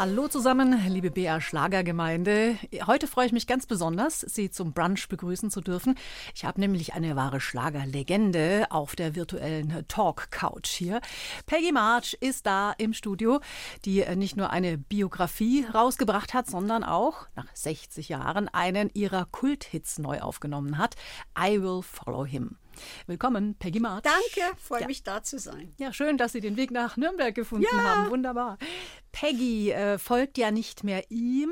Hallo zusammen, liebe BR Schlagergemeinde. Heute freue ich mich ganz besonders, Sie zum Brunch begrüßen zu dürfen. Ich habe nämlich eine wahre Schlagerlegende auf der virtuellen Talk Couch hier. Peggy March ist da im Studio, die nicht nur eine Biografie rausgebracht hat, sondern auch nach 60 Jahren einen ihrer Kulthits neu aufgenommen hat. I Will Follow Him. Willkommen, Peggy March. Danke, freue Ja. mich da zu sein. Ja, schön, dass Sie den Weg nach Nürnberg gefunden Ja. haben. Wunderbar. Peggy äh, folgt ja nicht mehr ihm,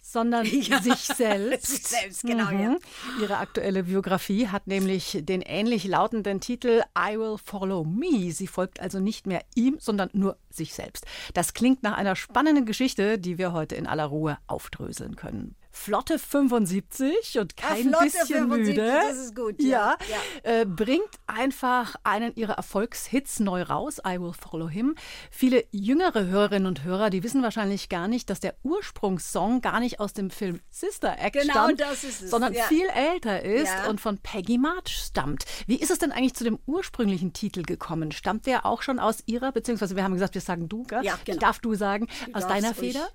sondern Ja. sich selbst. Sich selbst, genau, ja. Ihre aktuelle Biografie hat nämlich den ähnlich lautenden Titel I Will Follow Me. Sie folgt also nicht mehr ihm, sondern nur sich selbst. Das klingt nach einer spannenden Geschichte, die wir heute in aller Ruhe aufdröseln können. Flotte 75 und kein Flotte bisschen 75, müde. das ist gut, ja, ja. Äh, bringt einfach einen ihrer Erfolgshits neu raus, I Will Follow Him. Viele jüngere Hörerinnen und Hörer, die wissen wahrscheinlich gar nicht, dass der Ursprungssong gar nicht aus dem Film Sister Act Genau, stammt, sondern ja. viel älter ist Ja. und von Peggy March stammt. Wie ist es denn eigentlich zu dem ursprünglichen Titel gekommen? Stammt der auch schon aus ihrer, beziehungsweise wir haben gesagt, wir sagen du, gell? Ja, genau. Ich darf du sagen, aus deiner. Feder?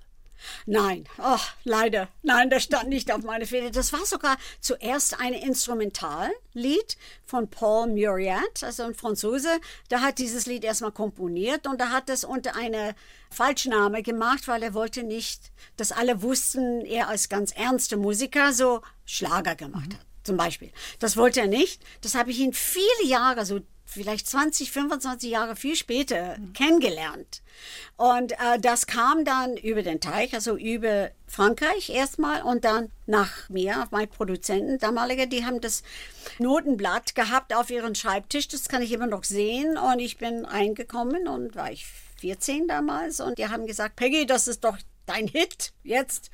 Nein, oh, leider. Nein, das stand nicht auf meine Fehde. Das war sogar zuerst ein Instrumentallied von Paul Muriat, also ein Franzose. Der hat dieses Lied erstmal komponiert und er hat das unter einer Falschname gemacht, weil er wollte nicht, dass alle wussten, er als ganz ernster Musiker so Schlager gemacht hat. Zum Beispiel. Das wollte er nicht. Das habe ich ihn viele Jahre, so vielleicht 20, 25 Jahre viel später kennengelernt. Und äh, das kam dann über den Teich, also über Frankreich erstmal und dann nach mir, mein Produzenten damaliger, die haben das Notenblatt gehabt auf ihren Schreibtisch, das kann ich immer noch sehen und ich bin reingekommen und war ich 14 damals und die haben gesagt, Peggy, das ist doch dein Hit jetzt.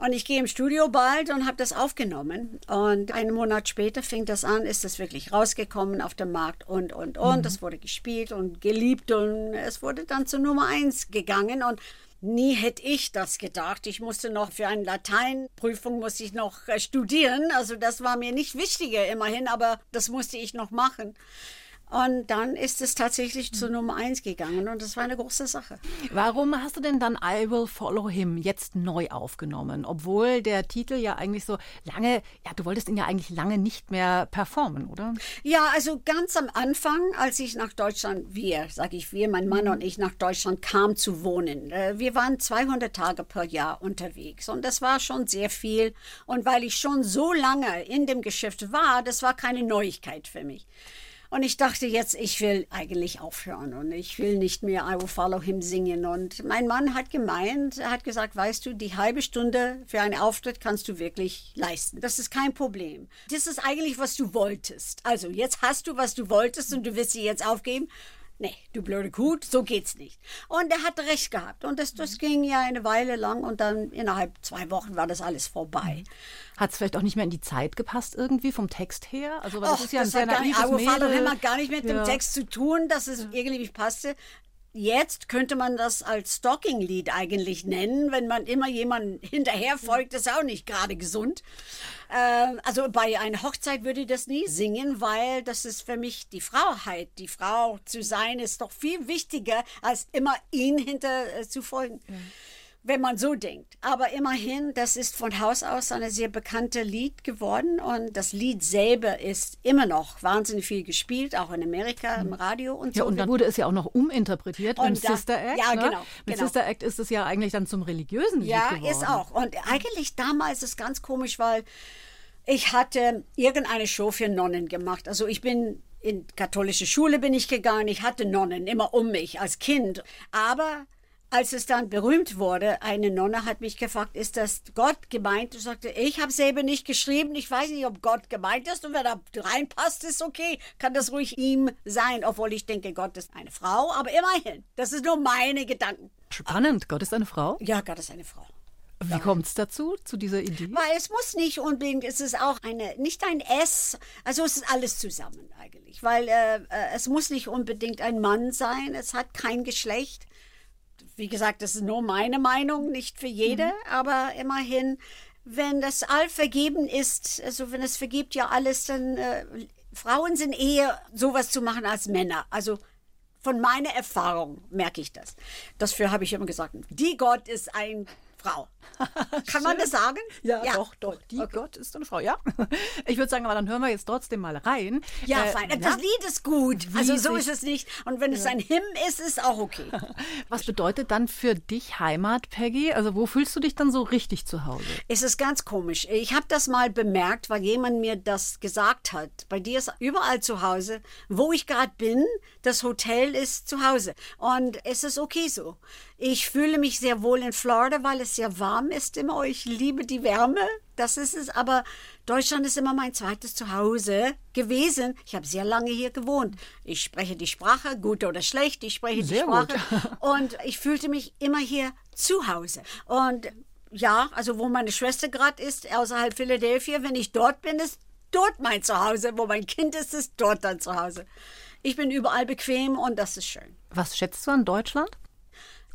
Und ich gehe im Studio bald und habe das aufgenommen. Und einen Monat später fing das an, ist das wirklich rausgekommen auf dem Markt und, und, und. Das wurde gespielt und geliebt und es wurde dann zur Nummer eins gegangen. Und nie hätte ich das gedacht. Ich musste noch für eine Lateinprüfung musste ich noch äh, studieren. Also das war mir nicht wichtiger immerhin, aber das musste ich noch machen. Und dann ist es tatsächlich zur Nummer eins gegangen und das war eine große Sache. Warum hast du denn dann I Will Follow Him jetzt neu aufgenommen? Obwohl der Titel ja eigentlich so lange, ja, du wolltest ihn ja eigentlich lange nicht mehr performen, oder? Ja, also ganz am Anfang, als ich nach Deutschland, wir, sage ich wir, mein Mann und ich nach Deutschland kam zu wohnen. äh, Wir waren 200 Tage per Jahr unterwegs und das war schon sehr viel. Und weil ich schon so lange in dem Geschäft war, das war keine Neuigkeit für mich. Und ich dachte jetzt, ich will eigentlich aufhören und ich will nicht mehr I Will Follow Him singen. Und mein Mann hat gemeint, er hat gesagt, weißt du, die halbe Stunde für einen Auftritt kannst du wirklich leisten. Das ist kein Problem. Das ist eigentlich, was du wolltest. Also jetzt hast du, was du wolltest und du willst sie jetzt aufgeben. Nee, du blöde Kuh, so geht's nicht. Und er hatte recht gehabt. Und das, das ging ja eine Weile lang und dann innerhalb zwei Wochen war das alles vorbei. Hat es vielleicht auch nicht mehr in die Zeit gepasst irgendwie vom Text her? Also, weil das Och, ist ja ein das sehr hat gar nicht, naives hat gar nicht mit Ja. dem Text zu tun, dass es irgendwie nicht passte. Jetzt könnte man das als Stalking-Lied eigentlich nennen, wenn man immer jemanden hinterher folgt, das ist auch nicht gerade gesund. Ähm, also bei einer Hochzeit würde ich das nie singen, weil das ist für mich die Frauheit. Die Frau zu sein ist doch viel wichtiger, als immer ihn hinter äh, zu folgen. Wenn man so denkt. Aber immerhin, das ist von Haus aus ein sehr bekannter Lied geworden und das Lied selber ist immer noch wahnsinnig viel gespielt, auch in Amerika im Radio und Ja, so. und dann wurde es ja auch noch uminterpretiert Und mit da- Sister Act. ja, ne? genau, Mit genau. Sister Act ist es ja eigentlich dann zum religiösen Lied Ja, geworden. ist auch. Und eigentlich damals ist ganz komisch, weil ich hatte irgendeine Show für Nonnen gemacht. Also ich bin in katholische Schule bin ich gegangen. Ich hatte Nonnen immer um mich als Kind. Aber als es dann berühmt wurde, eine Nonne hat mich gefragt, ist das Gott gemeint? Ich sagte, ich habe selber nicht geschrieben. Ich weiß nicht, ob Gott gemeint ist. Und wenn er reinpasst, ist okay. Kann das ruhig ihm sein. Obwohl ich denke, Gott ist eine Frau. Aber immerhin, das ist nur meine Gedanken. Spannend. Gott ist eine Frau. Ja, Gott ist eine Frau. Wie kommt es dazu, zu dieser Idee? Weil es muss nicht unbedingt, es ist auch eine, nicht ein S, also es ist alles zusammen eigentlich. Weil äh, äh, es muss nicht unbedingt ein Mann sein, es hat kein Geschlecht. Wie gesagt, das ist nur meine Meinung, nicht für jede, aber immerhin wenn das all vergeben ist, also wenn es vergibt ja alles, dann äh, Frauen sind eher sowas zu machen als Männer. Also von meiner Erfahrung merke ich das. Dafür habe ich immer gesagt, die Gott ist ein Frau. Kann man das sagen? Ja, doch, doch. Die Okay. Gott ist eine Frau, ja. Ich würde sagen, aber dann hören wir jetzt trotzdem mal rein. Ja, Äh, fein. Das ja. Lied ist gut. Wie Also so ist es nicht. Und wenn es ein Hymn ist, ist auch okay. Was bedeutet dann für dich Heimat, Peggy? Also wo fühlst du dich dann so richtig zu Hause? Es ist ganz komisch. Ich habe das mal bemerkt, weil jemand mir das gesagt hat. Bei dir ist überall zu Hause. Wo ich gerade bin, das Hotel ist zu Hause. Und es ist okay so. Ich fühle mich sehr wohl in Florida, weil es sehr warm ist immer. Ich liebe die Wärme. Das ist es. Aber Deutschland ist immer mein zweites Zuhause gewesen. Ich habe sehr lange hier gewohnt. Ich spreche die Sprache, gut oder schlecht. Ich spreche Sehr die gut. Sprache. Und ich fühlte mich immer hier zu Hause. Und ja, also wo meine Schwester gerade ist, außerhalb Philadelphia, wenn ich dort bin, ist dort mein Zuhause. Wo mein Kind ist, ist dort dann zu Hause. Ich bin überall bequem und das ist schön. Was schätzt du an Deutschland?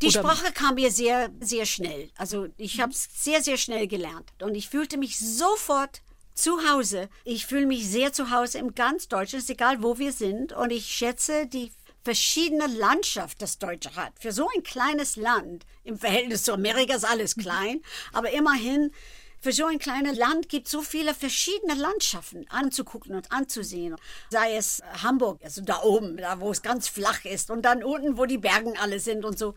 Die Oder- Sprache kam mir sehr, sehr schnell. Also ich habe es sehr, sehr schnell gelernt. Und ich fühlte mich sofort zu Hause. Ich fühle mich sehr zu Hause im ganz Deutschland, ist egal wo wir sind. Und ich schätze die verschiedene Landschaft, das Deutsche hat. Für so ein kleines Land, im Verhältnis zu Amerika ist alles klein, aber immerhin, für so ein kleines Land gibt es so viele verschiedene Landschaften anzugucken und anzusehen. Sei es Hamburg, also da oben, da wo es ganz flach ist und dann unten, wo die Bergen alle sind und so.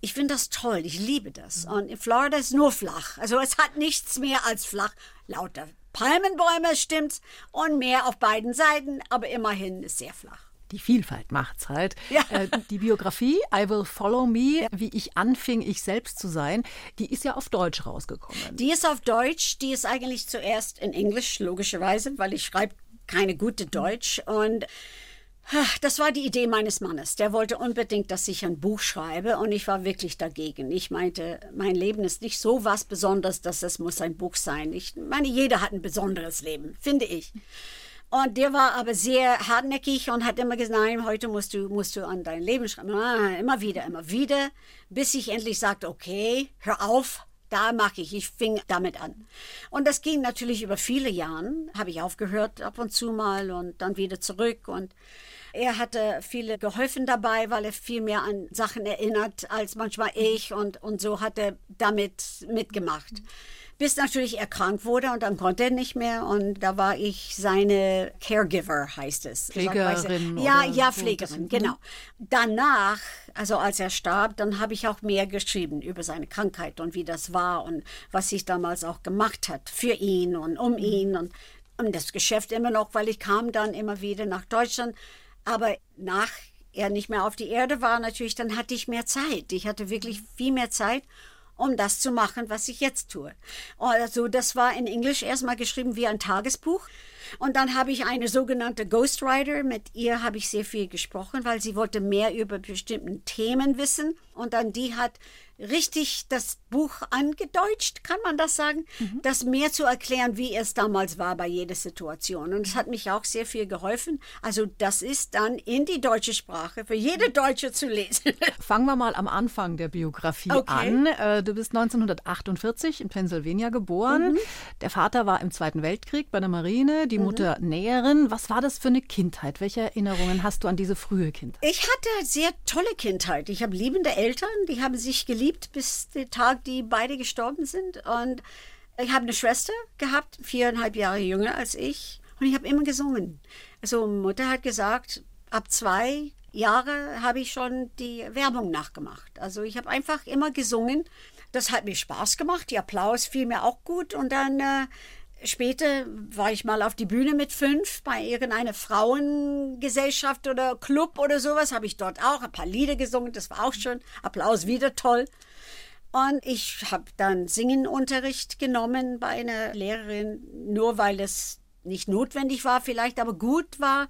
Ich finde das toll, ich liebe das. Und in Florida ist nur flach. Also es hat nichts mehr als flach. Lauter Palmenbäume, stimmt's, und Meer auf beiden Seiten, aber immerhin ist sehr flach. Die Vielfalt macht's halt. Ja. Äh, die Biografie I Will Follow Me, wie ich anfing, ich selbst zu sein, die ist ja auf Deutsch rausgekommen. Die ist auf Deutsch, die ist eigentlich zuerst in Englisch, logischerweise, weil ich schreibe keine gute Deutsch. Und das war die Idee meines Mannes. Der wollte unbedingt, dass ich ein Buch schreibe und ich war wirklich dagegen. Ich meinte, mein Leben ist nicht so was Besonderes, dass es muss ein Buch sein. Ich meine, jeder hat ein besonderes Leben, finde ich. Und der war aber sehr hartnäckig und hat immer gesagt, nein, heute musst du, musst du an dein Leben schreiben. Ah, Immer wieder, immer wieder, bis ich endlich sagte, okay, hör auf, da mache ich. Ich fing damit an. Und das ging natürlich über viele Jahre. Habe ich aufgehört ab und zu mal und dann wieder zurück. Und er hatte viele geholfen dabei, weil er viel mehr an Sachen erinnert als manchmal ich. Und, und so hat er damit mitgemacht. Bis natürlich er krank wurde und dann konnte er nicht mehr. Und da war ich seine Caregiver, heißt es. Pflegerin Ja, ja, Pflegerin, bisschen, genau. Danach, also als er starb, dann habe ich auch mehr geschrieben über seine Krankheit und wie das war und was sich damals auch gemacht hat für ihn und um ihn und, und das Geschäft immer noch, weil ich kam dann immer wieder nach Deutschland. Aber nach er nicht mehr auf die Erde war, natürlich, dann hatte ich mehr Zeit. Ich hatte wirklich viel mehr Zeit um das zu machen, was ich jetzt tue. Also das war in Englisch erstmal geschrieben wie ein Tagesbuch. Und dann habe ich eine sogenannte Ghostwriter, mit ihr habe ich sehr viel gesprochen, weil sie wollte mehr über bestimmte Themen wissen. Und dann die hat richtig das Buch angedeutscht, kann man das sagen, das mehr zu erklären, wie es damals war bei jeder Situation. Und es hat mich auch sehr viel geholfen. Also das ist dann in die deutsche Sprache für jede Deutsche zu lesen. Fangen wir mal am Anfang der Biografie Okay. an. Äh, Du bist 1948 in Pennsylvania geboren. Mhm. Der Vater war im Zweiten Weltkrieg bei der Marine, die Mutter Näherin. Was war das für eine Kindheit? Welche Erinnerungen hast du an diese frühe Kindheit? Ich hatte eine sehr tolle Kindheit. Ich habe liebende Eltern, die haben sich geliebt bis der Tag, die beide gestorben sind. Und ich habe eine Schwester gehabt, viereinhalb Jahre jünger als ich. Und ich habe immer gesungen. Also Mutter hat gesagt, ab zwei Jahre habe ich schon die Werbung nachgemacht. Also ich habe einfach immer gesungen. Das hat mir Spaß gemacht. Die Applaus fiel mir auch gut. Und dann äh, Später war ich mal auf die Bühne mit fünf bei irgendeiner Frauengesellschaft oder Club oder sowas. Habe ich dort auch ein paar Lieder gesungen. Das war auch schön. Applaus wieder toll. Und ich habe dann Singenunterricht genommen bei einer Lehrerin, nur weil es nicht notwendig war, vielleicht aber gut war.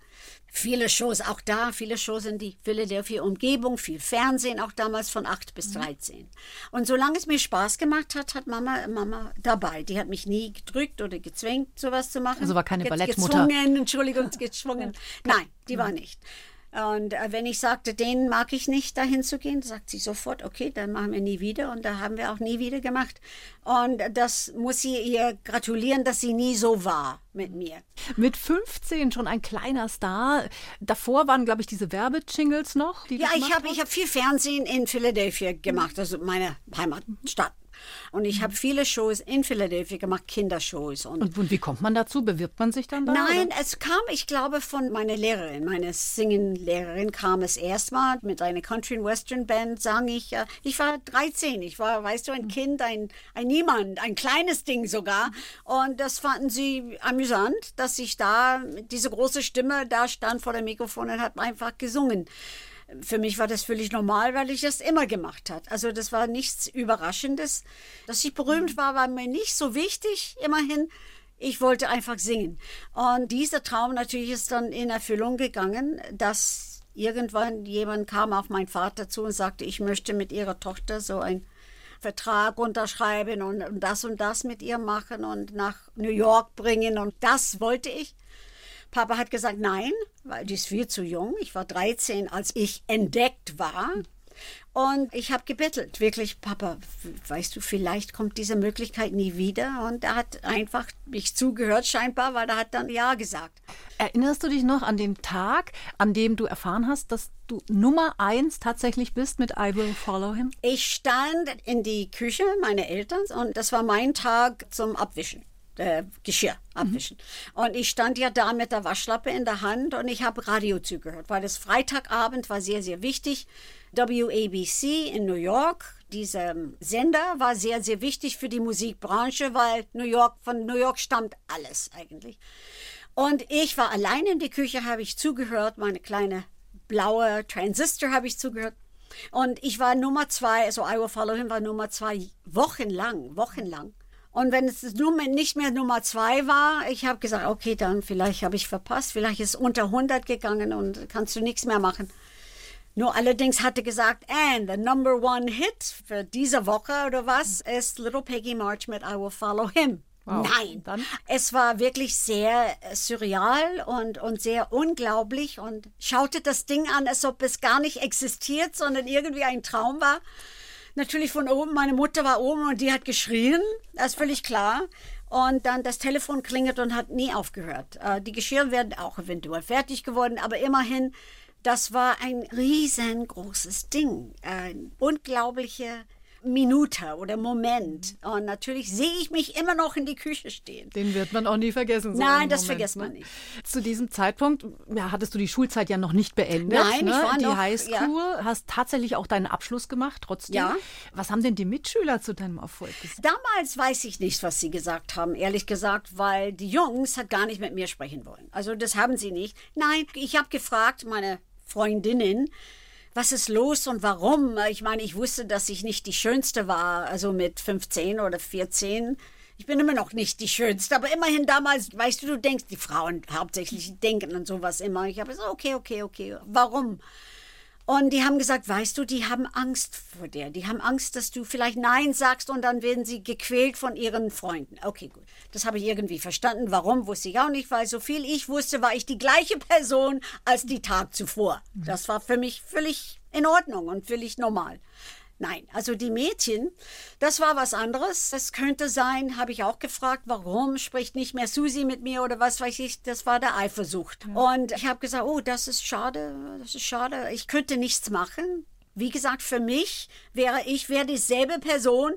Viele Shows auch da, viele Shows in die Philadelphia Umgebung, viel Fernsehen, auch damals von 8 bis 13. Und solange es mir Spaß gemacht hat, hat Mama, Mama dabei. Die hat mich nie gedrückt oder gezwängt, sowas zu machen. Also war keine Ballettmutter. Gezwungen, Entschuldigung, gezwungen. Nein, die war nicht. Und äh, wenn ich sagte, den mag ich nicht, dahin zu gehen, sagt sie sofort, okay, dann machen wir nie wieder. Und da haben wir auch nie wieder gemacht. Und das muss sie ihr gratulieren, dass sie nie so war mit mir. Mit 15 schon ein kleiner Star. Davor waren, glaube ich, diese Werbejingles noch. ja, ich habe hab viel Fernsehen in Philadelphia gemacht, also meine Heimatstadt. Und ich habe viele Shows in Philadelphia gemacht, Kindershows. Und, und, und, wie kommt man dazu? Bewirbt man sich dann da? Nein, oder? es kam, ich glaube, von meiner Lehrerin, meine Singen-Lehrerin kam es erstmal mit einer Country- and Western-Band, sang ich. Äh, ich war 13, ich war, weißt du, ein Kind, ein, ein Niemand, ein kleines Ding sogar. Und das fanden sie amüsant, dass ich da, diese große Stimme da stand vor dem Mikrofon und hat einfach gesungen für mich war das völlig normal, weil ich das immer gemacht habe. Also das war nichts Überraschendes. Dass ich berühmt war, war mir nicht so wichtig, immerhin. Ich wollte einfach singen. Und dieser Traum natürlich ist dann in Erfüllung gegangen, dass irgendwann jemand kam auf meinen Vater zu und sagte, ich möchte mit ihrer Tochter so ein Vertrag unterschreiben und, und das und das mit ihr machen und nach New York bringen. Und das wollte ich. Papa hat gesagt, nein, weil die ist viel zu jung. Ich war 13, als ich entdeckt war. Und ich habe gebettelt, wirklich, Papa, weißt du, vielleicht kommt diese Möglichkeit nie wieder. Und er hat einfach mich zugehört, scheinbar, weil er hat dann Ja gesagt. Erinnerst du dich noch an den Tag, an dem du erfahren hast, dass du Nummer eins tatsächlich bist mit I Will Follow Him? Ich stand in die Küche meiner Eltern und das war mein Tag zum Abwischen äh, Geschirr abwischen. Mhm. Und ich stand ja da mit der Waschlappe in der Hand und ich habe Radio zugehört, weil das Freitagabend war sehr, sehr wichtig. WABC in New York, dieser Sender war sehr, sehr wichtig für die Musikbranche, weil New York, von New York stammt alles eigentlich. Und ich war allein in der Küche, habe ich zugehört, meine kleine blaue Transistor habe ich zugehört. Und ich war Nummer zwei, also I Will Follow Him war Nummer zwei, wochenlang, wochenlang. Und wenn es nicht mehr Nummer zwei war, ich habe gesagt, okay, dann vielleicht habe ich verpasst, vielleicht ist es unter 100 gegangen und kannst du nichts mehr machen. Nur allerdings hatte gesagt, and the number one hit für diese Woche oder was ist Little Peggy March mit I Will Follow Him. Wow. Nein, Dann? es war wirklich sehr surreal und, und sehr unglaublich und schaute das Ding an, als ob es gar nicht existiert, sondern irgendwie ein Traum war natürlich von oben. Meine Mutter war oben und die hat geschrien, das ist völlig klar. Und dann das Telefon klingelt und hat nie aufgehört. Äh, die Geschirre werden auch eventuell fertig geworden, aber immerhin, das war ein riesengroßes Ding. Ein unglaubliche Minute oder Moment. Und natürlich sehe ich mich immer noch in die Küche stehen. Den wird man auch nie vergessen. So Nein, das Moment, vergisst man ne? nicht. Zu diesem Zeitpunkt ja, hattest du die Schulzeit ja noch nicht beendet. Nein, ne? ich war die noch, Highschool, ja. hast tatsächlich auch deinen Abschluss gemacht trotzdem. Ja. Was haben denn die Mitschüler zu deinem Erfolg gesagt? Damals weiß ich nicht, was sie gesagt haben, ehrlich gesagt, weil die Jungs hat gar nicht mit mir sprechen wollen. Also das haben sie nicht. Nein, ich habe gefragt, meine Freundinnen, was ist los und warum? Ich meine, ich wusste, dass ich nicht die Schönste war, also mit 15 oder 14. Ich bin immer noch nicht die Schönste, aber immerhin damals, weißt du, du denkst, die Frauen hauptsächlich denken an sowas immer. Ich habe gesagt, okay, okay, okay, warum? Und die haben gesagt, weißt du, die haben Angst vor dir. Die haben Angst, dass du vielleicht Nein sagst und dann werden sie gequält von ihren Freunden. Okay, gut. Das habe ich irgendwie verstanden. Warum, wusste ich auch nicht, weil so viel ich wusste, war ich die gleiche Person als die Tag zuvor. Das war für mich völlig in Ordnung und völlig normal. Nein, also die Mädchen, das war was anderes. Das könnte sein, habe ich auch gefragt, warum spricht nicht mehr Susi mit mir oder was weiß ich. Das war der Eifersucht. Ja. Und ich habe gesagt, oh, das ist schade, das ist schade. Ich könnte nichts machen. Wie gesagt, für mich wäre ich wäre dieselbe Person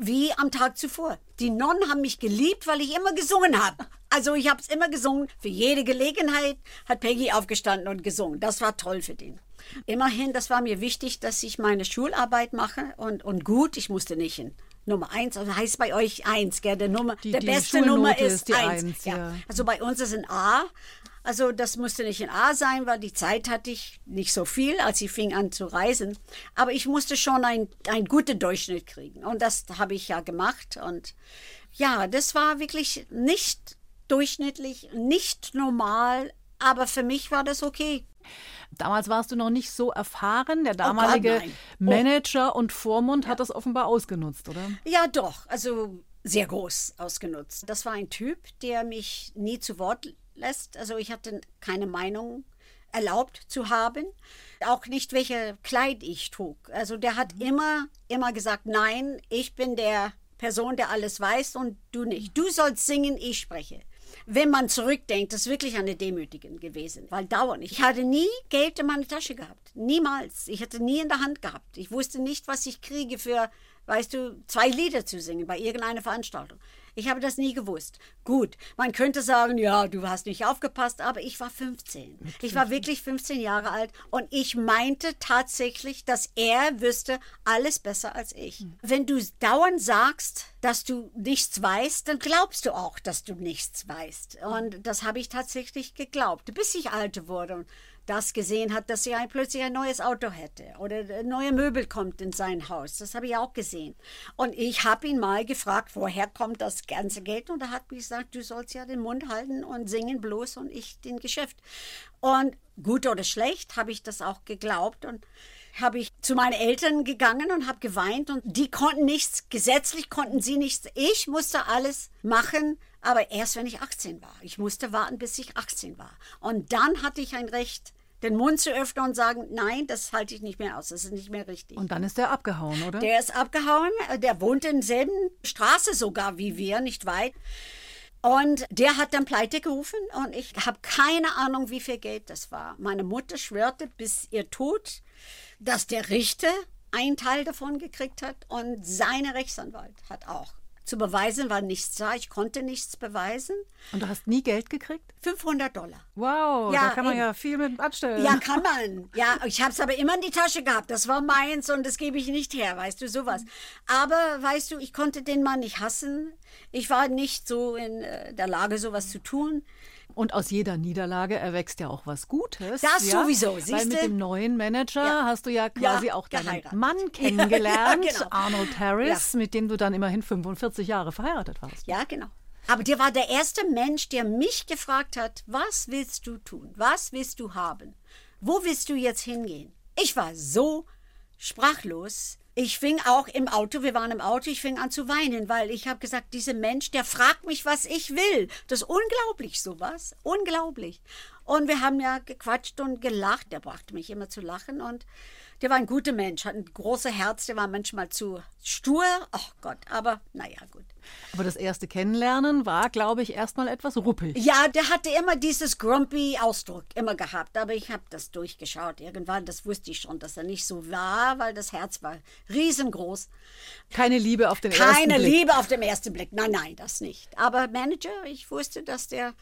wie am Tag zuvor. Die Nonnen haben mich geliebt, weil ich immer gesungen habe. Also ich habe es immer gesungen. Für jede Gelegenheit hat Peggy aufgestanden und gesungen. Das war toll für den. Immerhin, das war mir wichtig, dass ich meine Schularbeit mache und, und gut, ich musste nicht in Nummer eins, also heißt bei euch eins, gell? Der, Nummer, die, der die beste Nummer ist, ist die eins. eins ja. ja. Also bei uns ist ein A. Also das musste nicht in A sein, weil die Zeit hatte ich nicht so viel, als ich fing an zu reisen. Aber ich musste schon einen guten Durchschnitt kriegen. Und das habe ich ja gemacht. Und ja, das war wirklich nicht durchschnittlich, nicht normal. Aber für mich war das okay. Damals warst du noch nicht so erfahren. Der damalige oh Gott, Manager und Vormund ja. hat das offenbar ausgenutzt, oder? Ja, doch. Also sehr groß ausgenutzt. Das war ein Typ, der mich nie zu Wort lässt. Also ich hatte keine Meinung erlaubt zu haben. Auch nicht, welche Kleid ich trug. Also der hat Mhm. immer, immer gesagt, nein, ich bin der Person, der alles weiß und du nicht. Du sollst singen, ich spreche. Wenn man zurückdenkt, das ist wirklich eine Demütigung gewesen, weil dauernd. Ich hatte nie Geld in meiner Tasche gehabt. Niemals. Ich hatte nie in der Hand gehabt. Ich wusste nicht, was ich kriege für, weißt du, zwei Lieder zu singen bei irgendeiner Veranstaltung. Ich habe das nie gewusst. Gut, man könnte sagen, ja, du hast nicht aufgepasst, aber ich war 15. Ich war wirklich 15 Jahre alt und ich meinte tatsächlich, dass er wüsste alles besser als ich. Wenn du dauernd sagst, dass du nichts weißt, dann glaubst du auch, dass du nichts weißt. Und das habe ich tatsächlich geglaubt, bis ich alt wurde das gesehen hat, dass er ein, plötzlich ein neues Auto hätte oder neue Möbel kommt in sein Haus. Das habe ich auch gesehen. Und ich habe ihn mal gefragt, woher kommt das ganze Geld? Und er hat mir gesagt, du sollst ja den Mund halten und singen bloß und ich den Geschäft. Und gut oder schlecht habe ich das auch geglaubt und habe ich zu meinen Eltern gegangen und habe geweint und die konnten nichts, gesetzlich konnten sie nichts. Ich musste alles machen, aber erst wenn ich 18 war. Ich musste warten, bis ich 18 war. Und dann hatte ich ein Recht, den Mund zu öffnen und sagen, nein, das halte ich nicht mehr aus, das ist nicht mehr richtig. Und dann ist der abgehauen, oder? Der ist abgehauen, der wohnt in derselben Straße sogar wie wir, nicht weit. Und der hat dann pleite gerufen und ich habe keine Ahnung, wie viel Geld das war. Meine Mutter schwörte bis ihr Tod, dass der Richter einen Teil davon gekriegt hat und seine Rechtsanwalt hat auch. Zu beweisen war nichts da, ich konnte nichts beweisen. Und du hast nie Geld gekriegt? 500 Dollar. Wow, Ja, da kann man eben. ja viel mit anstellen. Ja, kann man. Ja, ich habe es aber immer in die Tasche gehabt. Das war meins und das gebe ich nicht her, weißt du, sowas. Aber, weißt du, ich konnte den Mann nicht hassen. Ich war nicht so in äh, der Lage, sowas zu tun. Und aus jeder Niederlage erwächst ja auch was Gutes. Das ja? sowieso, Weil siehste? mit dem neuen Manager Ja. hast du ja quasi Ja, auch deinen. Mann kennengelernt, genau. Arnold Harris, mit dem du dann immerhin 45 Jahre verheiratet warst. Ja, genau. Aber der war der erste Mensch, der mich gefragt hat, was willst du tun? Was willst du haben? Wo willst du jetzt hingehen? Ich war so sprachlos. Ich fing auch im Auto, wir waren im Auto, ich fing an zu weinen, weil ich habe gesagt, dieser Mensch, der fragt mich, was ich will. Das ist unglaublich, sowas. Unglaublich. Und wir haben ja gequatscht und gelacht. Der brachte mich immer zu lachen und der war ein guter Mensch, hat ein großes Herz, der war manchmal zu stur. Ach Gott, aber naja, gut. Aber das erste Kennenlernen war, glaube ich, erstmal etwas ruppig. Ja, der hatte immer dieses grumpy Ausdruck immer gehabt, aber ich habe das durchgeschaut irgendwann. Das wusste ich schon, dass er nicht so war, weil das Herz war riesengroß. Keine Liebe auf den ersten Keine Blick. Liebe auf den ersten Blick. Nein, nein, das nicht. Aber Manager, ich wusste, dass der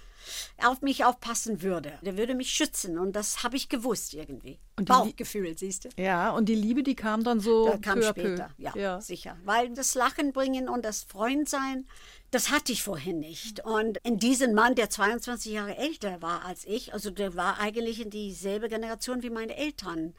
auf mich aufpassen würde. Der würde mich schützen und das habe ich gewusst irgendwie. Und Bauchgefühl, siehst du? Ja, und die Liebe, die kam dann so Das kam später, ja, ja. sicher. Weil das Lachen bringen und das Freundsein, das hatte ich vorhin nicht. Und in diesem Mann, der 22 Jahre älter war als ich, also der war eigentlich in dieselbe Generation wie meine Eltern.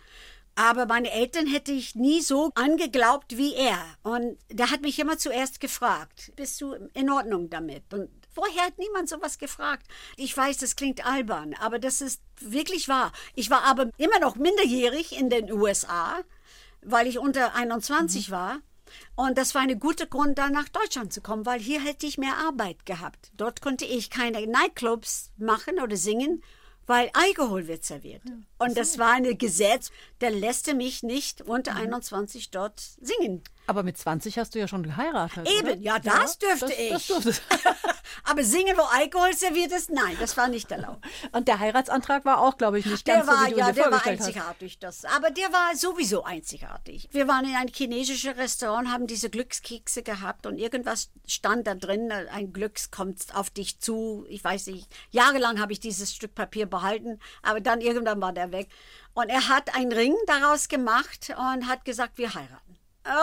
Aber meine Eltern hätte ich nie so angeglaubt wie er. Und der hat mich immer zuerst gefragt, bist du in Ordnung damit? Und vorher hat niemand sowas gefragt. Ich weiß, das klingt albern, aber das ist wirklich wahr. Ich war aber immer noch minderjährig in den USA, weil ich unter 21 war. Und das war ein guter Grund, da nach Deutschland zu kommen, weil hier hätte ich mehr Arbeit gehabt. Dort konnte ich keine Nightclubs machen oder singen, weil Alkohol wird serviert. Und das war ein Gesetz, der lässt mich nicht unter 21 dort singen. Aber mit 20 hast du ja schon geheiratet. Eben, oder? ja, das dürfte das, ich. Das. Aber singen, wo Alkohol serviert ist, nein, das war nicht erlaubt. Und der Heiratsantrag war auch, glaube ich, nicht Der ganz war, so, wie du ja, der war vorgestellt hast. einzigartig. Das, aber der war sowieso einzigartig. Wir waren in ein chinesisches Restaurant, haben diese Glückskekse gehabt und irgendwas stand da drin. Ein Glücks kommt auf dich zu. Ich weiß nicht. Jahrelang habe ich dieses Stück Papier behalten, aber dann irgendwann war der weg. Und er hat einen Ring daraus gemacht und hat gesagt, wir heiraten.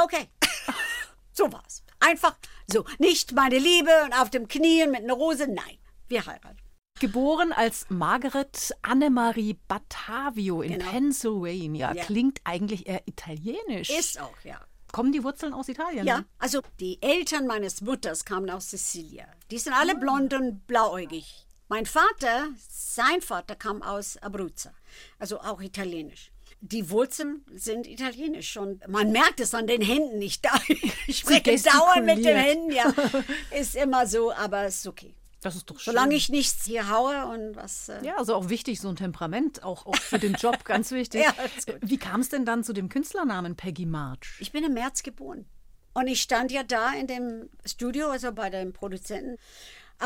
Okay. so war's. Einfach so. Nicht meine Liebe und auf dem Knien mit einer Rose. Nein, wir heiraten. Geboren als Margaret Annemarie Battavio in Genau. Pennsylvania. Ja. Klingt eigentlich eher italienisch. Ist auch, ja. Kommen die Wurzeln aus Italien? Ja, also die Eltern meines Mutters kamen aus Sizilien. Die sind alle blond und blauäugig. Mein Vater, sein Vater kam aus Abruzzo, also auch italienisch. Die Wurzeln sind italienisch und man merkt es an den Händen nicht. Ich spreche dauernd mit den. Händen, ja. Ist immer so, aber ist okay. Das ist doch schön. Solange ich nichts hier haue und was. Äh, Ja, also auch wichtig, so ein Temperament, auch, auch für den Job, ganz wichtig. Ja. Wie kam es denn dann zu dem Künstlernamen Peggy March? Ich bin im März geboren. Und ich stand ja da in dem Studio, also bei dem Produzenten.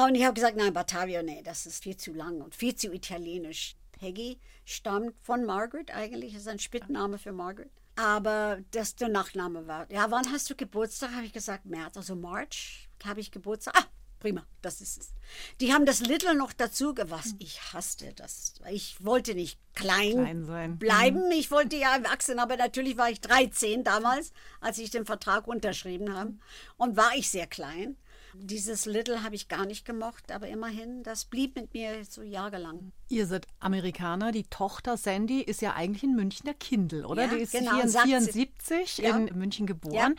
Und ich habe gesagt, nein, Batavio, nee, das ist viel zu lang und viel zu italienisch. Peggy stammt von Margaret eigentlich, ist ein Spitzname für Margaret. Aber das der Nachname war. Ja, wann hast du Geburtstag? Habe ich gesagt, März, also March habe ich Geburtstag. Ah, prima, das ist es. Die haben das Little noch dazu was Ich hasste das. Ich wollte nicht klein, Klein bleiben. Ich wollte ja erwachsen, aber natürlich war ich 13 damals, als ich den Vertrag unterschrieben habe. Und war ich sehr klein. Dieses Little habe ich gar nicht gemocht, aber immerhin, das blieb mit mir so jahrelang. Ihr seid Amerikaner, die Tochter Sandy ist ja eigentlich in Münchner Kindl, oder? Ja, die ist genau, 74 Ja. in München geboren.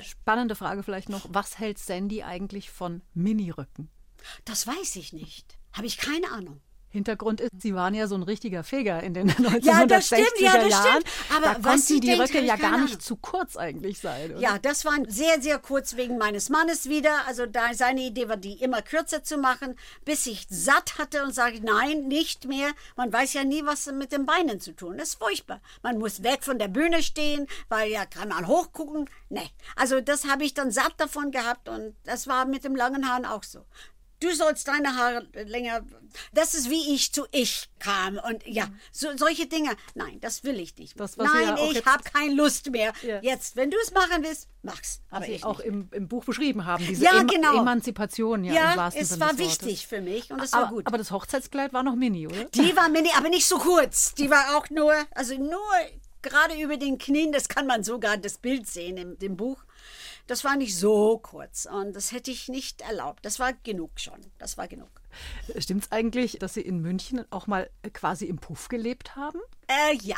Spannende Frage vielleicht noch, was hält Sandy eigentlich von Miniröcken? Das weiß ich nicht. Habe ich keine Ahnung. Hintergrund ist, sie waren ja so ein richtiger Feger in den 1960er Ja, das stimmt, ja, das Jahren. stimmt. Aber da was konnten sie die denkt, Röcke ja gar nicht Ahnung. zu kurz eigentlich sein, oder? Ja, das war sehr, sehr kurz wegen meines Mannes wieder. Also da, seine Idee war, die immer kürzer zu machen, bis ich satt hatte und sage, nein, nicht mehr. Man weiß ja nie, was mit den Beinen zu tun. Das ist furchtbar. Man muss weg von der Bühne stehen, weil ja kann man hochgucken. Nee. Also das habe ich dann satt davon gehabt und das war mit dem langen Haaren auch so. Du sollst deine Haare länger. Das ist wie ich zu ich kam und ja, so, solche Dinge. Nein, das will ich nicht. Das, Nein, ja ich habe keine Lust mehr. Ja. Jetzt, wenn du es machen willst, mach's. Aber Was ich auch im, im Buch beschrieben haben, diese Ja, genau. Emanzipation ja, im Ja, wahrsten es Sinne war wichtig für mich und es war aber, gut. aber das Hochzeitskleid war noch mini, oder? die war mini, aber nicht so kurz. Die war auch nur, also nur gerade über den Knien, das kann man sogar das Bild sehen im dem Buch. Das war nicht so kurz und das hätte ich nicht erlaubt. Das war genug schon. Das war genug. Stimmt's eigentlich, dass Sie in München auch mal äh, quasi im Puff gelebt haben? Äh, ja.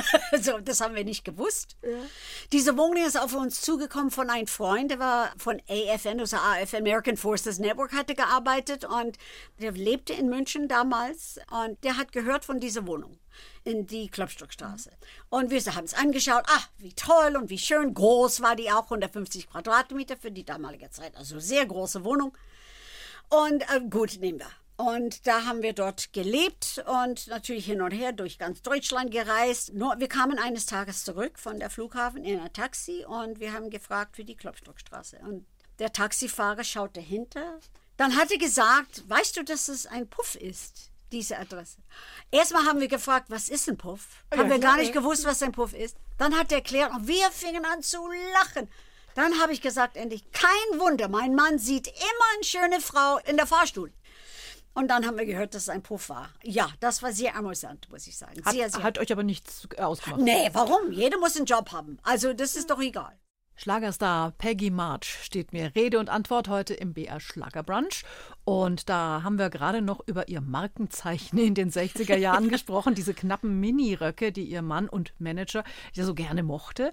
so, das haben wir nicht gewusst. Diese Wohnung ist auf uns zugekommen von einem Freund, der war von AFN, also AF, American Forces Network, hatte gearbeitet und der lebte in München damals und der hat gehört von dieser Wohnung in die Klopstockstraße. Und wir haben es angeschaut, ach, wie toll und wie schön, groß war die auch, 150 Quadratmeter für die damalige Zeit, also sehr große Wohnung. Und äh, gut, nehmen wir. Und da haben wir dort gelebt und natürlich hin und her durch ganz Deutschland gereist. Nur, wir kamen eines Tages zurück von der Flughafen in ein Taxi und wir haben gefragt für die Klopstockstraße. Und der Taxifahrer schaute hinter. Dann hat er gesagt, weißt du, dass es ein Puff ist, diese Adresse? Erstmal haben wir gefragt, was ist ein Puff? Haben wir gar nicht gewusst, was ein Puff ist. Dann hat er erklärt und wir fingen an zu lachen. Dann habe ich gesagt, endlich, kein Wunder, mein Mann sieht immer eine schöne Frau in der Fahrstuhl. Und dann haben wir gehört, dass es ein Puff war. Ja, das war sehr amüsant, muss ich sagen. Hat, Sehr, sehr. hat euch aber nichts ausgemacht. nee, warum? Jeder muss einen Job haben. Also, das ist doch egal. Schlagerstar Peggy March steht mir Rede und Antwort heute im BR Schlagerbrunch. Und da haben wir gerade noch über ihr Markenzeichen in den 60er Jahren gesprochen, diese knappen Miniröcke, die ihr Mann und Manager ja so gerne mochte.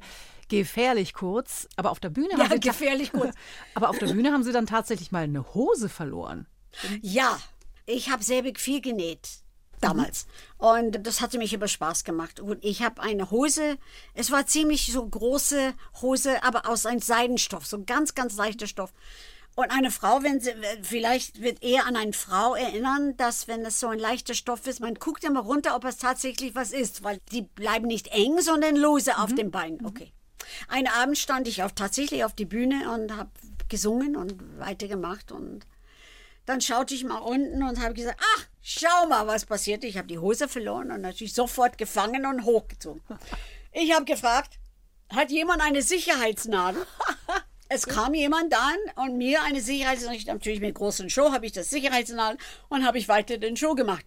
Gefährlich kurz, aber auf der Bühne Ja, haben sie gefährlich kurz. aber auf der Bühne haben sie dann tatsächlich mal eine Hose verloren. Ja, ich habe sehr viel genäht damals. Und das hatte mich über Spaß gemacht. Und ich habe eine Hose, es war ziemlich so große Hose, aber aus einem Seidenstoff, so ganz, ganz leichter Stoff. Und eine Frau, wenn sie, vielleicht wird eher an eine Frau erinnern, dass wenn es so ein leichter Stoff ist, man guckt immer runter, ob es tatsächlich was ist, weil die bleiben nicht eng, sondern lose auf den Beinen. Okay. Einen Abend stand ich auf, tatsächlich auf die Bühne und habe gesungen und weitergemacht und dann schaute ich mal unten und habe gesagt, ach, schau mal, was passiert. Ich habe die Hose verloren und natürlich sofort gefangen und hochgezogen. Ich habe gefragt, hat jemand eine Sicherheitsnadel? Es kam jemand dann und mir eine Sicherheitsnadel, natürlich mit großen Show habe ich das Sicherheitsnadel und habe ich weiter den Show gemacht.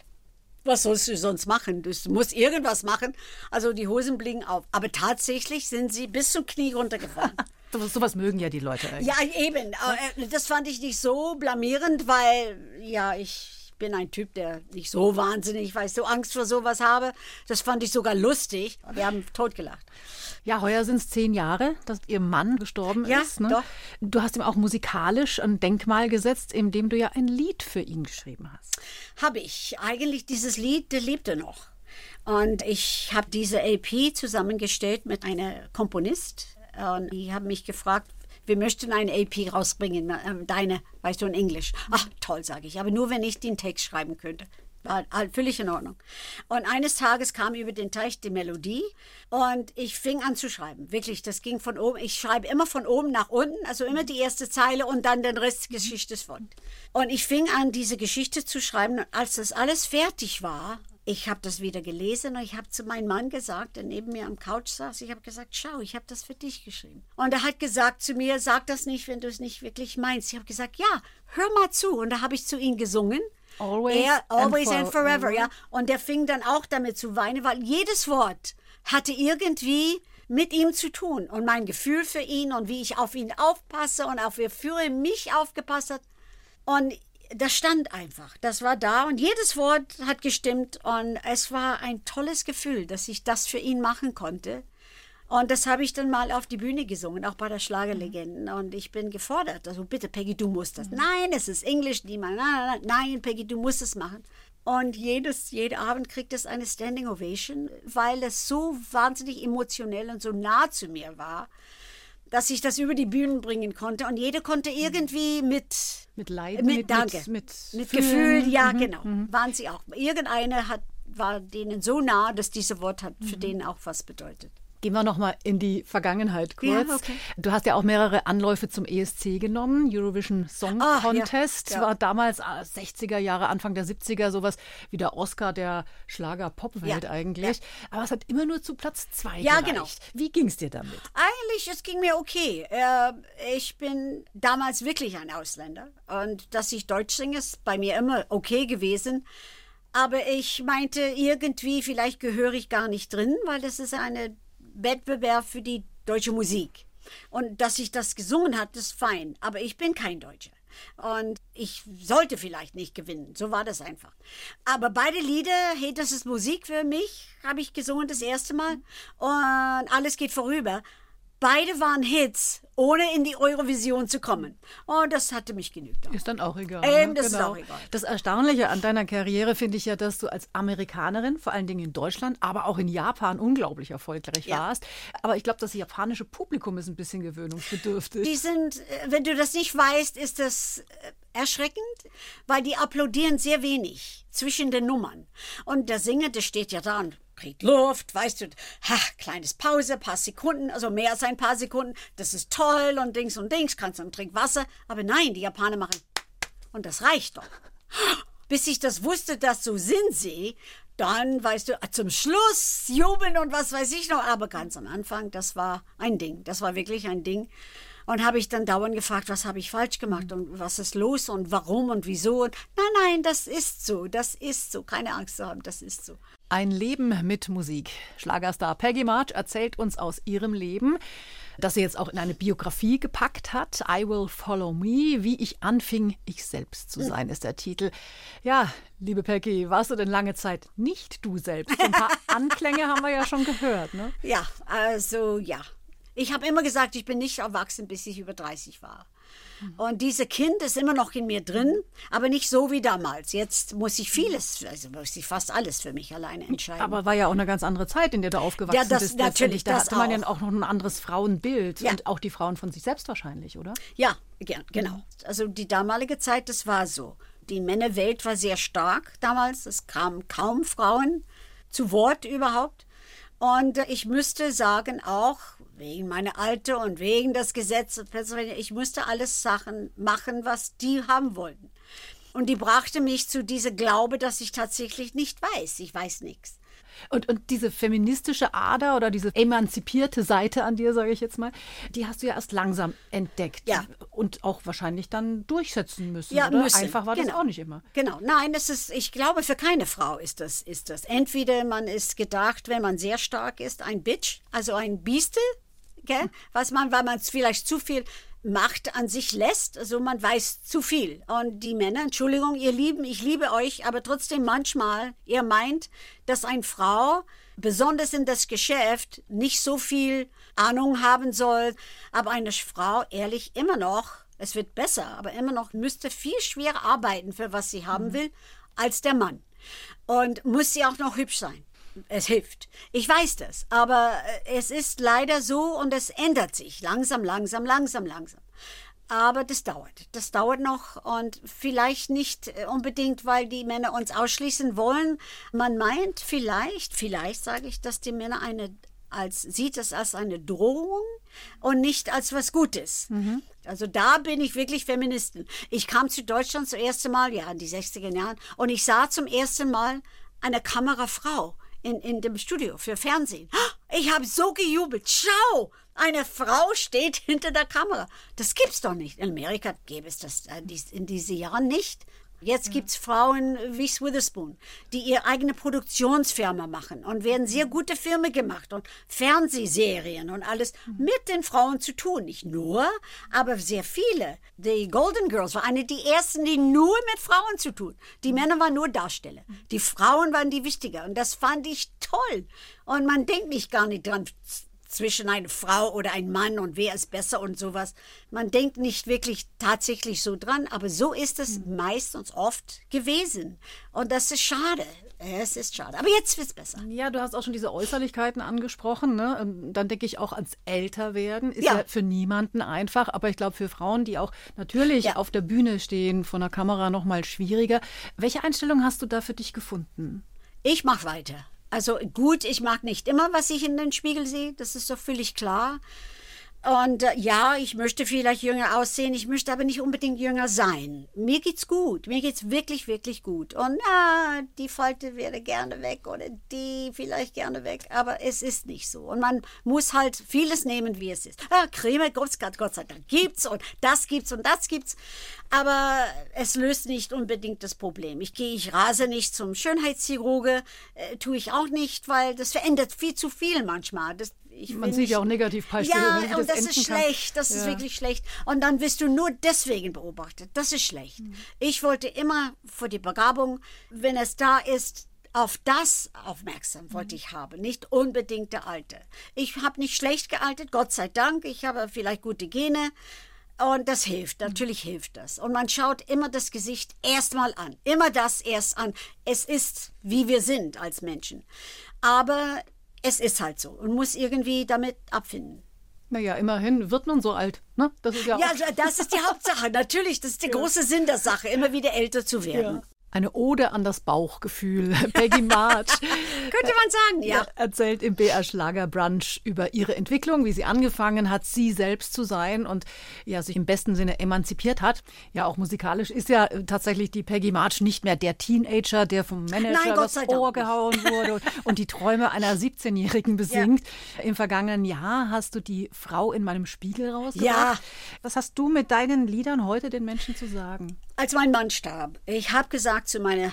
Was sollst du sonst machen? Du musst irgendwas machen. Also die Hosen blicken auf. Aber tatsächlich sind sie bis zum Knie runtergefahren. Sowas, mögen ja die Leute eigentlich. Ja, eben. Äh, Das fand ich nicht so blamierend, weil ja, ich bin ein Typ, der nicht so wahnsinnig, weißt du, Angst vor sowas habe. Das fand ich sogar lustig. Wir haben totgelacht. Ja, heuer sind es zehn Jahre, dass ihr Mann gestorben Ja, ist. Ne? doch. Du hast ihm auch musikalisch ein Denkmal gesetzt, indem du ja ein Lied für ihn geschrieben hast. Habe ich. Eigentlich dieses Lied, der lebte noch. Und ich habe diese LP zusammengestellt mit einer Komponist. Und die haben mich gefragt, wir möchten eine AP rausbringen, äh, deine, weißt du, in Englisch. Ach, toll, sage ich, aber nur, wenn ich den Text schreiben könnte. War halt völlig in Ordnung. Und eines Tages kam über den Teich die Melodie und ich fing an zu schreiben. Wirklich, das ging von oben. Ich schreibe immer von oben nach unten, also immer die erste Zeile und dann den Rest der Geschichte fort. Und ich fing an, diese Geschichte zu schreiben. Und als das alles fertig war, ich habe das wieder gelesen und ich habe zu meinem Mann gesagt, der neben mir am Couch saß, ich habe gesagt, schau, ich habe das für dich geschrieben. Und er hat gesagt zu mir, sag das nicht, wenn du es nicht wirklich meinst. Ich habe gesagt, ja, hör mal zu. Und da habe ich zu ihm gesungen. Always, er, always and and, for- forever, ja. Und der fing dann auch damit zu weinen, weil jedes Wort hatte irgendwie mit ihm zu tun und mein Gefühl für ihn und wie ich auf ihn aufpasse und auch wie für mich aufgepasst hat. Und das stand einfach. Das war da und jedes Wort hat gestimmt und es war ein tolles Gefühl, dass ich das für ihn machen konnte. Und das habe ich dann mal auf die Bühne gesungen, auch bei der Schlagerlegenden. Und ich bin gefordert. Also bitte, Peggy, du musst das. Nein, es ist Englisch, niemand. Nein, nein, nein, Peggy, du musst es machen. Und jedes, jeden Abend kriegt es eine Standing Ovation, weil es so wahnsinnig emotionell und so nah zu mir war, dass ich das über die Bühnen bringen konnte. Und jede konnte irgendwie mit Mit Leiden, mit, mit- danke. mit- Mit, mit Gefühl, ja, Mhm, genau. Waren sie auch. Irgendeine hat, war denen so nah, dass dieses Wort hat für den auch was bedeutet. Gehen wir noch mal in die Vergangenheit kurz. Ja, okay. Du hast ja auch mehrere Anläufe zum ESC genommen. Eurovision Song Ah, ja, Contest ja. war damals ah, 60er Jahre, Anfang der 70er sowas wie der Oscar der Schlager-Pop-Welt Ja, eigentlich. Aber es hat immer nur zu Platz zwei Ja, gereicht. genau. Wie ging es dir damit? Eigentlich, es ging mir okay. Äh, ich bin damals wirklich ein Ausländer. Und dass ich Deutsch singe, ist bei mir immer okay gewesen. Aber ich meinte irgendwie, vielleicht gehöre ich gar nicht drin, weil das ist ein Wettbewerb für die deutsche Musik. Und dass ich das gesungen hat, ist fein. Aber ich bin kein Deutscher. Und ich sollte vielleicht nicht gewinnen. So war das einfach. Aber beide Lieder, hey, das ist Musik für mich, habe ich gesungen das erste Mal. Und alles geht vorüber. Beide waren Hits, ohne in die Eurovision zu kommen. Und das hatte mich genügt. Ist dann auch egal. Eben, ne? das ist auch egal. Das Erstaunliche an deiner Karriere finde ich ja, dass du als Amerikanerin, vor allen Dingen in Deutschland, aber auch in Japan unglaublich erfolgreich Ja. warst. Aber ich glaube, das japanische Publikum ist ein bisschen gewöhnungsbedürftig. Die sind, äh, wenn du das nicht weißt, ist das äh, erschreckend, weil die applaudieren sehr wenig zwischen den Nummern. Und der Sänger, der steht ja da und kriegt Luft, weißt du, ha, kleines Pause, paar Sekunden, also mehr als ein paar Sekunden, das ist toll und Dings und Dings, kannst du einen Trink Wasser. Aber nein, die Japaner machen, und das reicht doch. Bis ich das wusste, dass so sind sie, dann, weißt du, zum Schluss jubeln und was weiß ich noch. Aber ganz am Anfang, das war ein Ding. Das war wirklich ein Ding. Und habe ich dann dauernd gefragt, was habe ich falsch gemacht und was ist los und warum und wieso. Und nein, nein, das ist so, das ist so. Keine Angst zu haben, das ist so. Ein Leben mit Musik. Schlagerstar Peggy March erzählt uns aus ihrem Leben, das sie jetzt auch in eine Biografie gepackt hat. I Will Follow Me, wie ich anfing, ich selbst zu sein, ist der Titel. Ja, liebe Peggy, warst du denn lange Zeit nicht du selbst? Ein paar Anklänge haben wir ja schon gehört, ne? Ja, also ja. Ich habe immer gesagt, ich bin nicht erwachsen, bis ich über 30 war. Und dieses Kind ist immer noch in mir drin, aber nicht so wie damals. Jetzt muss ich vieles, also muss ich fast alles für mich alleine entscheiden. Aber war ja auch eine ganz andere Zeit, in der du aufgewachsen Ja, das- bist. natürlich. Da das hatte man ja auch. noch ein anderes Frauenbild Ja. und auch die Frauen von sich selbst wahrscheinlich, oder? Ja, genau. Also die damalige Zeit, das war so. Die Männerwelt war sehr stark damals. Es kamen kaum Frauen zu Wort überhaupt. Und ich müsste sagen, auch wegen meiner Alter und wegen des Gesetzes, ich musste alles Sachen machen, was die haben wollten. Und die brachte mich zu diesem Glaube, dass ich tatsächlich nicht weiß. Ich weiß nichts. Und, und diese feministische Ader oder diese emanzipierte Seite an dir, sage ich jetzt mal, die hast du ja erst langsam entdeckt. Ja. Und auch wahrscheinlich dann durchsetzen müssen. Ja, oder? müssen. Einfach war das Genau. auch nicht immer. Genau, nein, das ist, ich glaube, für keine Frau ist das, ist das. Entweder man ist gedacht, wenn man sehr stark ist, ein Bitch, also ein Bieste, gell? was man, weil man vielleicht zu viel Macht an sich lässt, also man weiß zu viel. Und die Männer, Entschuldigung, ihr Lieben, ich liebe euch, aber trotzdem manchmal, ihr meint, dass eine Frau, besonders in das Geschäft, nicht so viel Ahnung haben soll, aber eine Frau, ehrlich, immer noch, es wird besser, aber immer noch müsste viel schwerer arbeiten, für was sie haben will, als der Mann. Und muss sie auch noch hübsch sein. Es hilft. Ich weiß das, aber äh, es ist leider so und es ändert sich langsam, langsam, langsam, langsam. Aber das dauert. Das dauert noch und vielleicht nicht äh, unbedingt, weil die Männer uns ausschließen wollen. Man meint vielleicht, vielleicht sage ich, dass die Männer eine als sieht es als eine Drohung und nicht als was Gutes. Mhm. Also da bin ich wirklich Feministin. Ich kam zu Deutschland zum ersten Mal, ja, in die 60er Jahren, und ich sah zum ersten Mal eine Kamerafrau in, in dem Studio für Fernsehen. Ich habe so gejubelt. Schau, eine Frau steht hinter der Kamera. Das gibt's doch nicht. In Amerika gäbe es das äh, in diesen Jahren nicht. Jetzt ja. gibt's Frauen wie Witherspoon, die ihre eigene Produktionsfirma machen und werden sehr gute Filme gemacht und Fernsehserien und alles mhm. mit den Frauen zu tun. Nicht nur, aber sehr viele. Die Golden Girls war eine der ersten, die nur mit Frauen zu tun. Die mhm. Männer waren nur Darsteller. Die Frauen waren die wichtiger und das fand ich toll. Und man denkt nicht gar nicht dran zwischen einer Frau oder einem Mann und wer ist besser und sowas. Man denkt nicht wirklich tatsächlich so dran, aber so ist es mhm. meistens oft gewesen. Und das ist schade. Es ist schade. Aber jetzt wird es besser. Ja, du hast auch schon diese Äußerlichkeiten angesprochen. Ne? Ähm, dann denke ich auch ans Älterwerden. Ist ja, ja für niemanden einfach, aber ich glaube für Frauen, die auch natürlich ja. auf der Bühne stehen, von der Kamera noch mal schwieriger. Welche Einstellung hast du da für dich gefunden? Ich mache weiter. Also gut, ich mag nicht immer, was ich in den Spiegel sehe, das ist doch völlig klar. Und äh, ja, ich möchte vielleicht jünger aussehen, ich möchte aber nicht unbedingt jünger sein. Mir geht's gut, mir geht's wirklich, wirklich gut. Und na, die Falte wäre gerne weg oder die vielleicht gerne weg, aber es ist nicht so. Und man muss halt vieles nehmen, wie es ist. Ah, Creme, Gott, Gott sei Dank gibt's und das gibt's und das gibt's. Aber es löst nicht unbedingt das Problem. Ich gehe, ich rase nicht zum Schönheitschirurge, äh, tue ich auch nicht, weil das verändert viel zu viel manchmal. Das, ich Man sieht ja auch Negativbeispiele. Ja, und das, das ist schlecht. Das ja. ist wirklich schlecht. Und dann wirst du nur deswegen beobachtet. Das ist schlecht. Mhm. Ich wollte immer vor die Begabung, wenn es da ist, auf das aufmerksam wollte ich haben, nicht unbedingt der Alte. Ich habe nicht schlecht gealtet, Gott sei Dank. Ich habe vielleicht gute Gene. Und das hilft, natürlich hilft das. Und man schaut immer das Gesicht erstmal an. Immer das erst an. Es ist, wie wir sind als Menschen. Aber es ist halt so und muss irgendwie damit abfinden. Naja, immerhin wird man so alt. Ne? Das ist ja, ja das ist die Hauptsache. Natürlich, das ist der ja. große Sinn der Sache, immer wieder älter zu werden. Ja. Eine Ode an das Bauchgefühl. Peggy March. Könnte man sagen, ja. Erzählt im BR Schlager Brunch über ihre Entwicklung, wie sie angefangen hat, sie selbst zu sein und ja, sich im besten Sinne emanzipiert hat. Ja, auch musikalisch ist ja tatsächlich die Peggy March nicht mehr der Teenager, der vom Manager Nein, das Ohr gehauen wurde und die Träume einer 17-Jährigen besingt. Ja. Im vergangenen Jahr hast du die Frau in meinem Spiegel rausgebracht. Ja. Was hast du mit deinen Liedern heute den Menschen zu sagen? Als mein Mann starb, ich habe gesagt zu meinen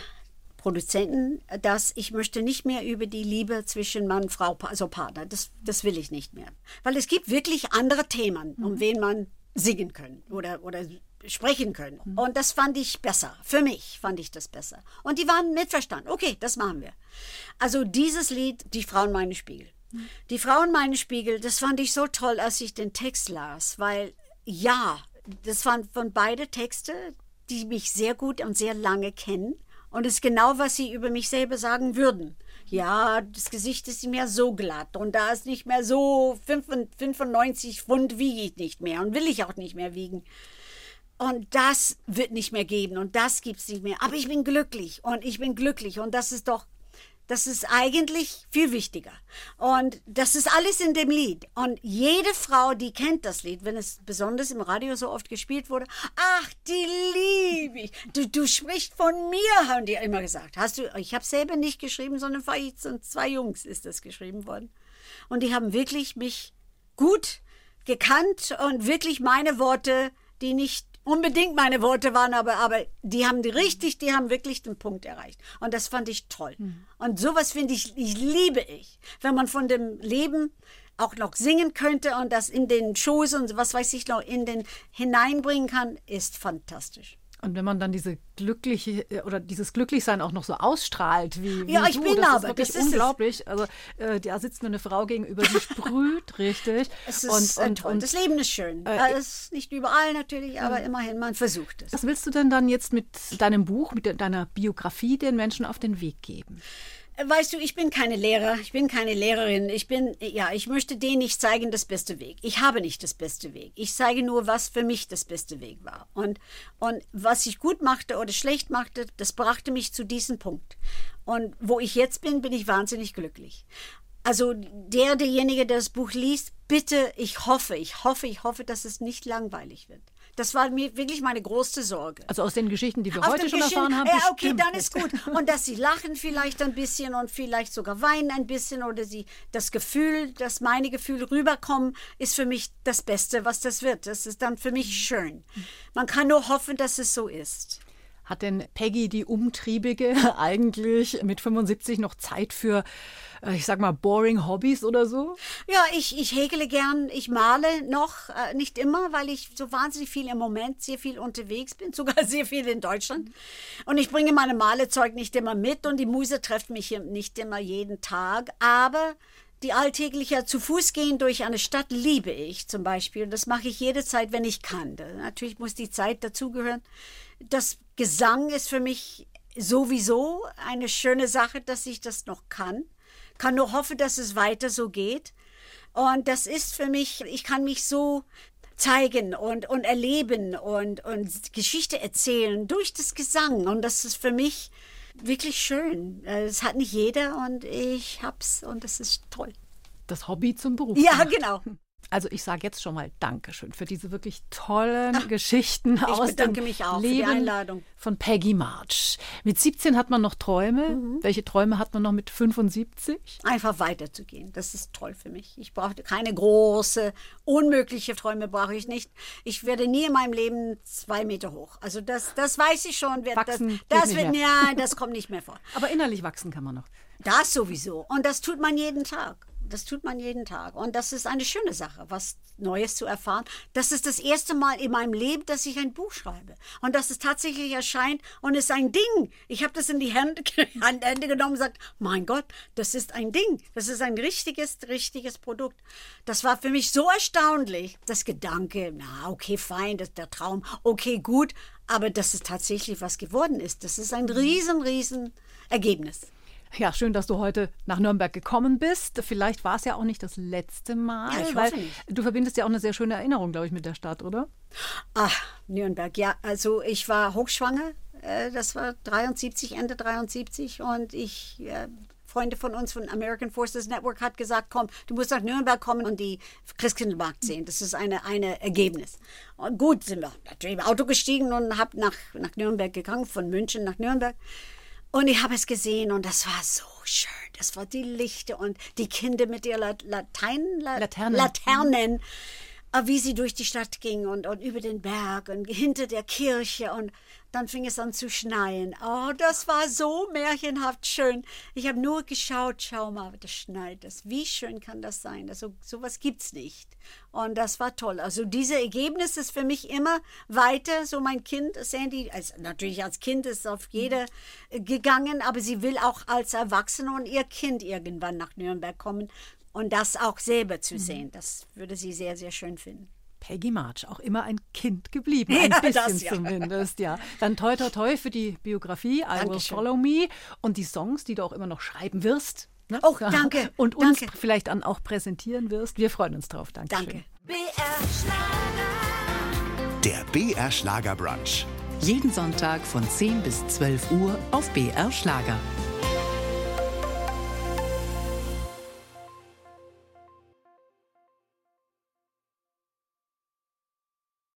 Produzenten, dass ich möchte nicht mehr über die Liebe zwischen Mann und Frau, also Partner, das, das will ich nicht mehr. Weil es gibt wirklich andere Themen, um mhm. wen man singen können oder, oder sprechen können. Mhm. Und das fand ich besser. Für mich fand ich das besser. Und die waren mitverstanden. Okay, das machen wir. Also dieses Lied, Die Frauen meine Spiegel. Mhm. Die Frauen meine Spiegel, das fand ich so toll, als ich den Text las, weil ja, das waren von beide Texte, die mich sehr gut und sehr lange kennen. Und es ist genau, was sie über mich selber sagen würden. Ja, das Gesicht ist nicht mehr so glatt und da ist nicht mehr so 95 Pfund wiege ich nicht mehr und will ich auch nicht mehr wiegen. Und das wird nicht mehr geben und das gibt es nicht mehr. Aber ich bin glücklich und ich bin glücklich und das ist doch das ist eigentlich viel wichtiger. Und das ist alles in dem Lied. Und jede Frau, die kennt das Lied, wenn es besonders im Radio so oft gespielt wurde, ach, die liebe ich. Du, du sprichst von mir, haben die immer gesagt. Hast du, ich habe selber nicht geschrieben, sondern von zwei Jungs ist das geschrieben worden. Und die haben wirklich mich gut gekannt und wirklich meine Worte, die nicht unbedingt meine Worte waren, aber, aber die haben die richtig, die haben wirklich den Punkt erreicht. Und das fand ich toll. Mhm. Und sowas finde ich, ich liebe ich. Wenn man von dem Leben auch noch singen könnte und das in den Shows und was weiß ich noch in den hineinbringen kann, ist fantastisch. Und wenn man dann diese glückliche äh, oder dieses Glücklichsein auch noch so ausstrahlt, wie, wie ja, ich du, bin das aber ist wirklich das ist unglaublich. Es. Also äh, da sitzt eine Frau gegenüber, die sprüht richtig. Es ist und, und, und, das Leben ist schön. Äh, ist nicht überall natürlich, aber immerhin man versucht es. Was willst du denn dann jetzt mit deinem Buch, mit deiner Biografie den Menschen auf den Weg geben? Weißt du, ich bin keine Lehrer, ich bin keine Lehrerin. Ich bin, ja, ich möchte denen nicht zeigen, das beste Weg. Ich habe nicht das beste Weg. Ich zeige nur, was für mich das beste Weg war. Und, und was ich gut machte oder schlecht machte, das brachte mich zu diesem Punkt. Und wo ich jetzt bin, bin ich wahnsinnig glücklich. Also der, derjenige, der das Buch liest, bitte, ich hoffe, ich hoffe, ich hoffe, dass es nicht langweilig wird. Das war mir wirklich meine größte Sorge. Also aus den Geschichten, die wir Auf heute schon Geschichten- erfahren haben. Ja, okay, dann ist gut. Und dass sie lachen vielleicht ein bisschen und vielleicht sogar weinen ein bisschen oder sie das Gefühl, dass meine Gefühle rüberkommen, ist für mich das Beste, was das wird. Das ist dann für mich schön. Man kann nur hoffen, dass es so ist. Hat denn Peggy die Umtriebige eigentlich mit 75 noch Zeit für, äh, ich sag mal, boring Hobbys oder so? Ja, ich, ich häkele gern, ich male noch, äh, nicht immer, weil ich so wahnsinnig viel im Moment sehr viel unterwegs bin, sogar sehr viel in Deutschland. Und ich bringe meine Malezeug nicht immer mit und die Muse trifft mich nicht immer jeden Tag, aber die alltägliche zu Fuß gehen durch eine Stadt liebe ich zum Beispiel. Das mache ich jede Zeit, wenn ich kann. Natürlich muss die Zeit dazugehören. Das Gesang ist für mich sowieso eine schöne Sache, dass ich das noch kann. Kann nur hoffen, dass es weiter so geht. Und das ist für mich, ich kann mich so zeigen und, und erleben und, und Geschichte erzählen durch das Gesang. Und das ist für mich wirklich schön. Äh, Es hat nicht jeder und ich hab's und das ist toll. Das Hobby zum Beruf. Ja, genau. Also ich sage jetzt schon mal Dankeschön für diese wirklich tollen Geschichten aus bedanke dem mich auch für die Leben Einladung. von Peggy March. Mit 17 hat man noch Träume. Mhm. Welche Träume hat man noch mit 75? Einfach weiterzugehen. Das ist toll für mich. Ich brauchte keine große, unmögliche Träume brauche ich nicht. Ich werde nie in meinem Leben zwei Meter hoch. Also das, das weiß ich schon. Wird, Wachsen das, das wird, mehr. ja, das kommt nicht mehr vor. Aber innerlich wachsen kann man noch. Das sowieso. Und das tut man jeden Tag. Das tut man jeden Tag. Und das ist eine schöne Sache, was Neues zu erfahren. Das ist das erste Mal in meinem Leben, dass ich ein Buch schreibe. Und dass es tatsächlich erscheint und ist ein Ding. Ich habe das in die Hände, an die Hände genommen und gesagt, mein Gott, das ist ein Ding. Das ist ein richtiges, richtiges Produkt. Das war für mich so erstaunlich. Das Gedanke, na, okay, fein, das der Traum, okay, gut. Aber dass es tatsächlich was geworden ist, das ist ein riesen, riesen Ergebnis. Ja, schön, dass du heute nach Nürnberg gekommen bist. Vielleicht war es ja auch nicht das letzte Mal, Ja, ich weil nicht. du verbindest ja auch eine sehr schöne Erinnerung, glaube ich, mit der Stadt, oder? Ach, Nürnberg, ja. Also ich war hochschwanger, äh, das war 73, Ende 73 und ich, äh, Freunde von uns von American Forces Network hat gesagt, komm, du musst nach Nürnberg kommen und die Christkindlmarkt sehen. Das ist eine, eine Ergebnis. Und gut, sind wir natürlich im Auto gestiegen und hab nach, nach Nürnberg gegangen, von München nach Nürnberg. Und ich habe es gesehen und das war so schön. Das war die Lichter und die Kinder mit ihren Lat Latein, La Laternen. Laternen, äh, wie sie durch die Stadt gingen und, und über den Berg und hinter der Kirche und dann fing es an zu schneien. Oh, das war so märchenhaft schön. Ich habe nur geschaut, schau mal, das schneit das. Wie schön kann das sein? Also sowas gibt's nicht. Und das war toll. Also diese Ergebnis ist für mich immer weiter. So mein Kind, Sandy, also natürlich als Kind ist auf jede äh, gegangen, aber sie will auch als Erwachsene und ihr Kind irgendwann nach Nürnberg kommen und das auch selber zu sehen. Das würde sie sehr, sehr schön finden. Peggy March, auch immer ein Kind geblieben, ein Ja, bisschen das ja. zumindest, ja. Dann toi toi toi für die Biografie, I Will Dankeschön. Follow Me und die Songs, die du auch immer noch schreiben wirst. ne? Oh, danke, Und uns danke. vielleicht dann auch präsentieren wirst. Wir freuen uns drauf. Dankeschön. Danke. BR Schlager. Der BR Schlager Brunch. Jeden Sonntag von 10 bis 12 Uhr auf BR Schlager.